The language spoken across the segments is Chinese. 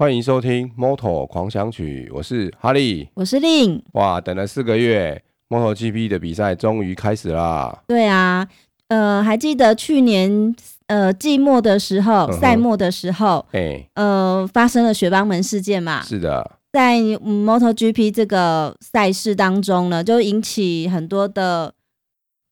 欢迎收听《Moto 狂想曲》，我是哈利，我是令。哇，等了四个月，MotoGP 的比赛终于开始啦！对啊，呃，还记得去年呃季末的时候，赛、嗯、末的时候，哎，呃，发生了雪邦门事件嘛？是的，在 MotoGP 这个赛事当中呢，就引起很多的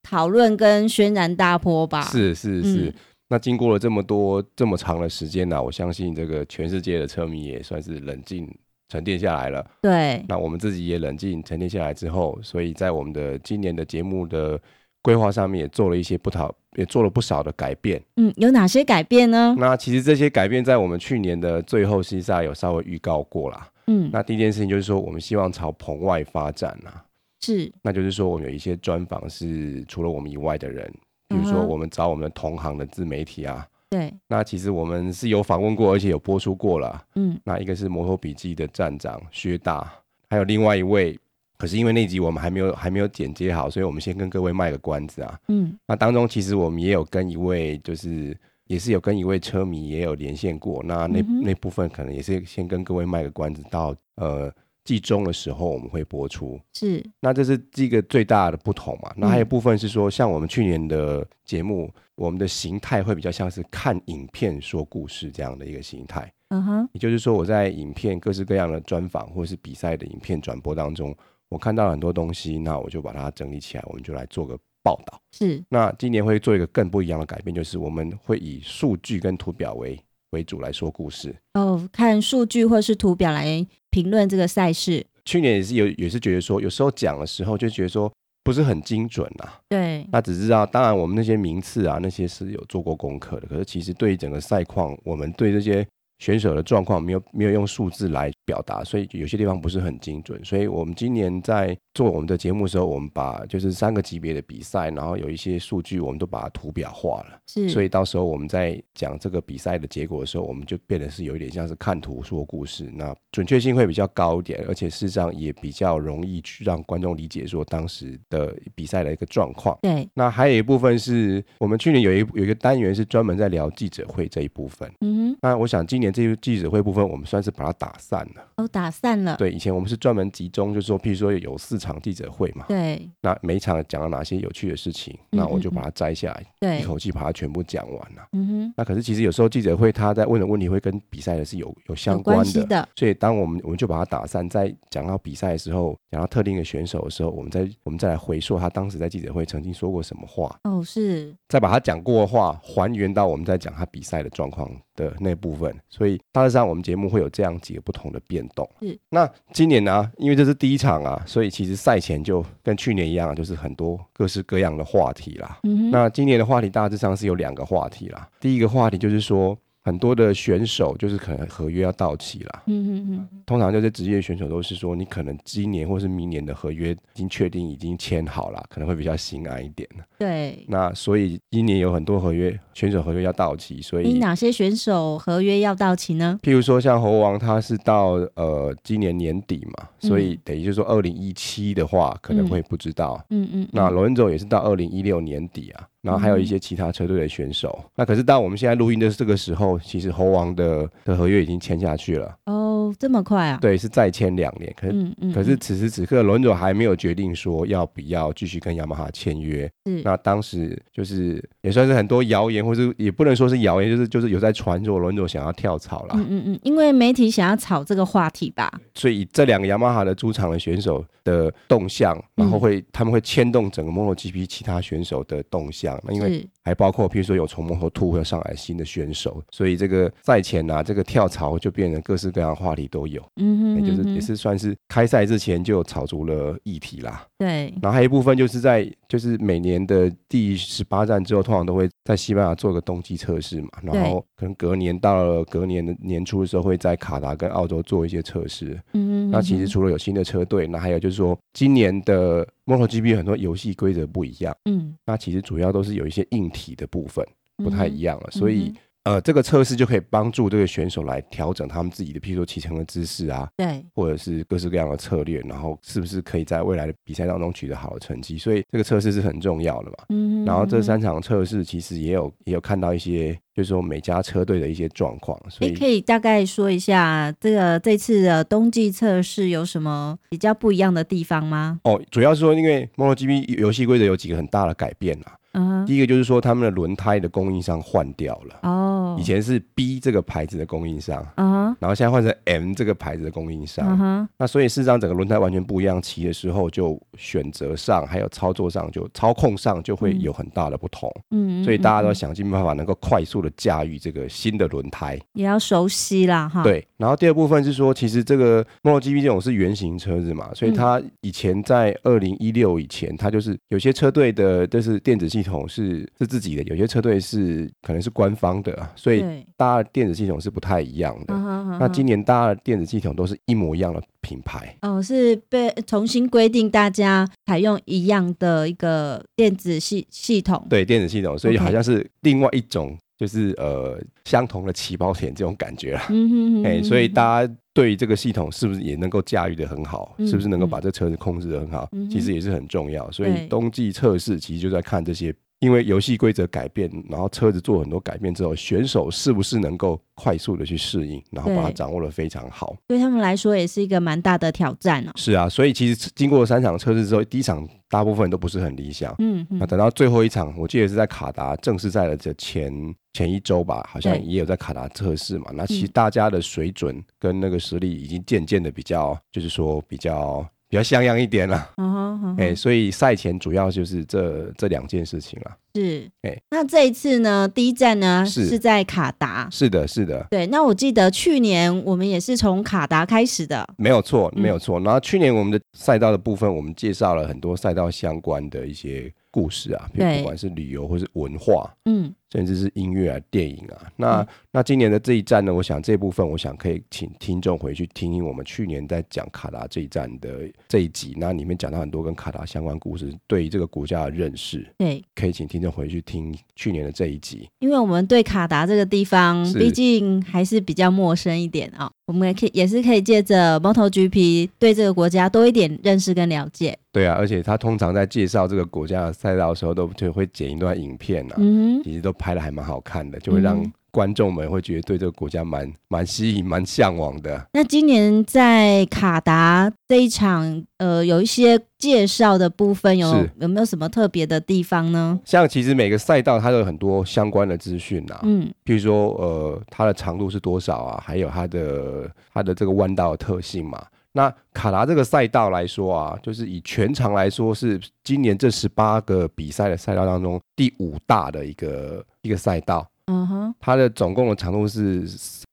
讨论跟轩然大波吧？是是是。嗯那经过了这么多这么长的时间呢、啊，我相信这个全世界的车迷也算是冷静沉淀下来了。对，那我们自己也冷静沉淀下来之后，所以在我们的今年的节目的规划上面也做了一些不讨，也做了不少的改变。嗯，有哪些改变呢？那其实这些改变在我们去年的最后西赛有稍微预告过啦。嗯，那第一件事情就是说，我们希望朝棚外发展啊。是，那就是说，我们有一些专访是除了我们以外的人。比如说，我们找我们的同行的自媒体啊，对，那其实我们是有访问过，而且有播出过了。嗯，那一个是摩托笔记的站长薛大，还有另外一位，可是因为那集我们还没有还没有剪接好，所以我们先跟各位卖个关子啊。嗯，那当中其实我们也有跟一位，就是也是有跟一位车迷也有连线过，那那那部分可能也是先跟各位卖个关子，到呃。季中的时候我们会播出，是，那这是这个最大的不同嘛？那还有部分是说，像我们去年的节目，我们的形态会比较像是看影片说故事这样的一个形态。嗯哼，也就是说我在影片各式各样的专访或是比赛的影片转播当中，我看到了很多东西，那我就把它整理起来，我们就来做个报道。是，那今年会做一个更不一样的改变，就是我们会以数据跟图表为为主来说故事。哦，看数据或是图表来。评论这个赛事，去年也是有，也是觉得说，有时候讲的时候就觉得说不是很精准啊。对，那只知道，当然我们那些名次啊，那些是有做过功课的。可是其实对于整个赛况，我们对这些。选手的状况没有没有用数字来表达，所以有些地方不是很精准。所以我们今年在做我们的节目的时候，我们把就是三个级别的比赛，然后有一些数据，我们都把它图表化了。是，所以到时候我们在讲这个比赛的结果的时候，我们就变得是有一点像是看图说故事，那准确性会比较高一点，而且事实上也比较容易去让观众理解说当时的比赛的一个状况。对，那还有一部分是我们去年有一有一个单元是专门在聊记者会这一部分。嗯哼，那我想今年。这个记者会部分，我们算是把它打散了。哦，打散了。对，以前我们是专门集中，就是说，譬如说有四场记者会嘛。对。那每一场讲了哪些有趣的事情，嗯、那我就把它摘下来，对，一口气把它全部讲完了。嗯哼。那可是其实有时候记者会他在问的问题会跟比赛的是有有相关的，的，所以当我们我们就把它打散，在讲到比赛的时候，讲到特定的选手的时候，我们再我们再来回溯他当时在记者会曾经说过什么话。哦，是。再把他讲过的话还原到我们在讲他比赛的状况的那部分，所以大致上我们节目会有这样几个不同的变动。嗯，那今年呢、啊，因为这是第一场啊，所以其实赛前就跟去年一样，就是很多各式各样的话题啦。嗯，那今年的话题大致上是有两个话题啦。第一个话题就是说。很多的选手就是可能合约要到期了，嗯嗯嗯，通常就是职业选手都是说，你可能今年或是明年的合约已经确定已经签好了，可能会比较心安一点。对，那所以今年有很多合约选手合约要到期，所以哪些选手合约要到期呢？譬如说像猴王，他是到呃今年年底嘛，所以等于就是说二零一七的话可能会不知道，嗯嗯，嗯，那罗恩佐也是到二零一六年底啊。然后还有一些其他车队的选手，嗯，那可是当我们现在录音的这个时候，其实猴王的的合约已经签下去了。哦，这么快啊？对，是再签两年。可是，嗯嗯，可是此时此刻，轮总还没有决定说要不要继续跟雅马哈签约。是。那当时就是也算是很多谣言，或是也不能说是谣言，就是就是有在传说轮总想要跳槽了。嗯嗯嗯，因为媒体想要炒这个话题吧。所以这两个雅马哈的主场的选手的动向，然后会，嗯，他们会牵动整个 MotoGP 其他选手的动向。那因为还包括，譬如说有从幕后突破上来新的选手，所以这个赛前啊，这个跳槽就变成各式各样的话题都有。嗯哼，也就是也是算是开赛之前就炒足了议题啦。对，然后还有一部分就是在就是每年的第十八站之后，通常都会在西班牙做个冬季测试嘛，然后可能隔年到了隔年的年初的时候，会在卡达跟澳洲做一些测试。嗯哼，那其实除了有新的车队，那还有就是说今年的。MotoGP 很多游戏规则不一样，嗯，那其实主要都是有一些硬体的部分不太一样了，嗯、所以呃，这个测试就可以帮助这个选手来调整他们自己的，譬如说骑乘的姿势啊，对，或者是各式各样的策略，然后是不是可以在未来的比赛当中取得好的成绩？所以这个测试是很重要的嘛。嗯，然后这三场测试其实也有也有看到一些，就是说每家车队的一些状况。所以可以大概说一下这个这次的冬季测试有什么比较不一样的地方吗？哦，主要是说因为 MotoGP 游戏规则有几个很大的改变啊。嗯，第一个就是说，他们的轮胎的供应商换掉了。哦，以前是 B 这个牌子的供应商，嗯，然后现在换成 M 这个牌子的供应商。嗯，那所以事实上，整个轮胎完全不一样，骑的时候就选择上还有操作上就操控上就会有很大的不同。嗯，所以大家都想尽办法能够快速的驾驭这个新的轮胎，也要熟悉啦，哈。对，然后第二部分是说，其实这个 MotoGP 这种是原型车子嘛，所以它以前在二零一六以前，它就是有些车队的都是电子系统。系统是是自己的，有些车队是可能是官方的，所以大家的电子系统是不太一样的。那今年大家的电子系统都是一模一样的品牌哦，是被重新规定大家采用一样的一个电子系系统。对，电子系统，所以好像是另外一种，就是呃相同的起跑点这种感觉了。嗯哎，所以大家对于这个系统是不是也能够驾驭的很好？是不是能够把这车子控制的很好？其实也是很重要。所以冬季测试其实就在看这些。因为游戏规则改变，然后车子做很多改变之后，选手是不是能够快速的去适应，然后把它掌握得非常好？对他们来说也是一个蛮大的挑战哦。是啊，所以其实经过三场测试之后，第一场大部分都不是很理想。嗯，嗯，那等到最后一场，我记得是在卡达正式赛的这前前一周吧，好像也有在卡达测试嘛。那其实大家的水准跟那个实力已经渐渐的比较，就是说比较。比较像样一点了，哎、uh huh, uh huh. 欸，所以赛前主要就是这这两件事情了。是，哎、欸，那这一次呢，第一站呢是，是在卡达。是的，是的。对，那我记得去年我们也是从卡达开始的。没有错，没有错。嗯、然后去年我们的赛道的部分，我们介绍了很多赛道相关的一些故事啊，比如不管是旅游或是文化，嗯。甚至是音乐啊、电影啊，那、嗯、那今年的这一站呢，我想这部分，我想可以请听众回去听听我们去年在讲卡达这一站的这一集，那里面讲到很多跟卡达相关故事，对于这个国家的认识，对，可以请听众回去听去年的这一集，因为我们对卡达这个地方，毕竟还是比较陌生一点啊、哦，我们也可以也是可以借着 MotoGP 对这个国家多一点认识跟了解。对啊，而且他通常在介绍这个国家的赛道的时候，都就会剪一段影片啊，嗯、其实都拍的还蛮好看的，就会让观众们会觉得对这个国家蛮蛮吸引、蛮向往的。那今年在卡达这一场，呃，有一些介绍的部分有，有有没有什么特别的地方呢？像其实每个赛道它都有很多相关的资讯啊，嗯，比如说呃，它的长度是多少啊，还有它的它的这个弯道的特性嘛。那卡达这个赛道来说啊，就是以全长来说，是今年这十八个比赛的赛道当中第五大的一个一个赛道。嗯哼，它的总共的长度是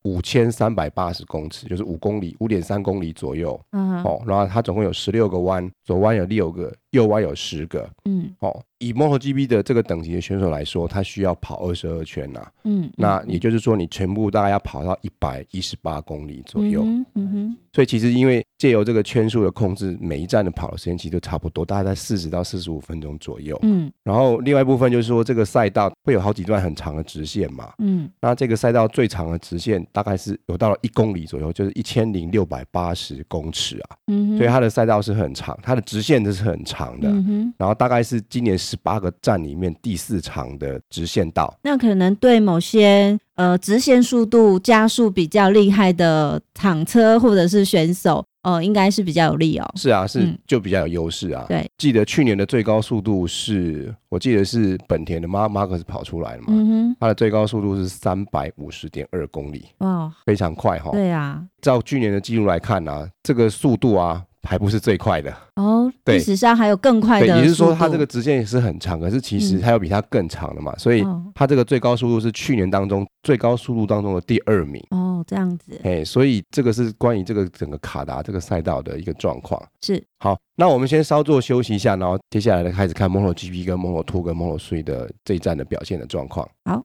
五千三百八十公尺，就是五公里，五点三公里左右。嗯哼，哦，然后它总共有十六个弯，左弯有六个，右弯有十个。嗯，哦。以 MotoGP 的这个等级的选手来说，他需要跑二十二圈呐、啊。嗯，那也就是说，你全部大概要跑到一百一十八公里左右。嗯哼，嗯哼。所以其实因为借由这个圈数的控制，每一站的跑的时间其实都差不多，大概在四十到四十五分钟左右。嗯。然后另外一部分就是说，这个赛道会有好几段很长的直线嘛。嗯。那这个赛道最长的直线大概是有到了一公里左右，就是一千零六百八十公尺啊。嗯哼。所以它的赛道是很长，它的直线都是很长的。嗯哼。然后大概是今年。十八个站里面第四长的直线道，那可能对某些呃直线速度加速比较厉害的厂车或者是选手，哦、呃，应该是比较有利哦。是啊，是就比较有优势啊。对、嗯，记得去年的最高速度是我记得是本田的马马克斯跑出来的嘛，嗯哼，它的最高速度是三百五十点二公里，哇，非常快哈。对啊，照去年的记录来看呢、啊，这个速度啊。还不是最快的哦，历史上还有更快的。也就是说，它这个直线也是很长，可是其实它有比它更长的嘛，嗯、所以它这个最高速度是去年当中最高速度当中的第二名。哦，这样子。哎，所以这个是关于这个整个卡达这个赛道的一个状况。是。好，那我们先稍作休息一下，然后接下来呢开始看 MotoGP 跟 Moto2 跟 Moto3 的这一站的表现的状况。好。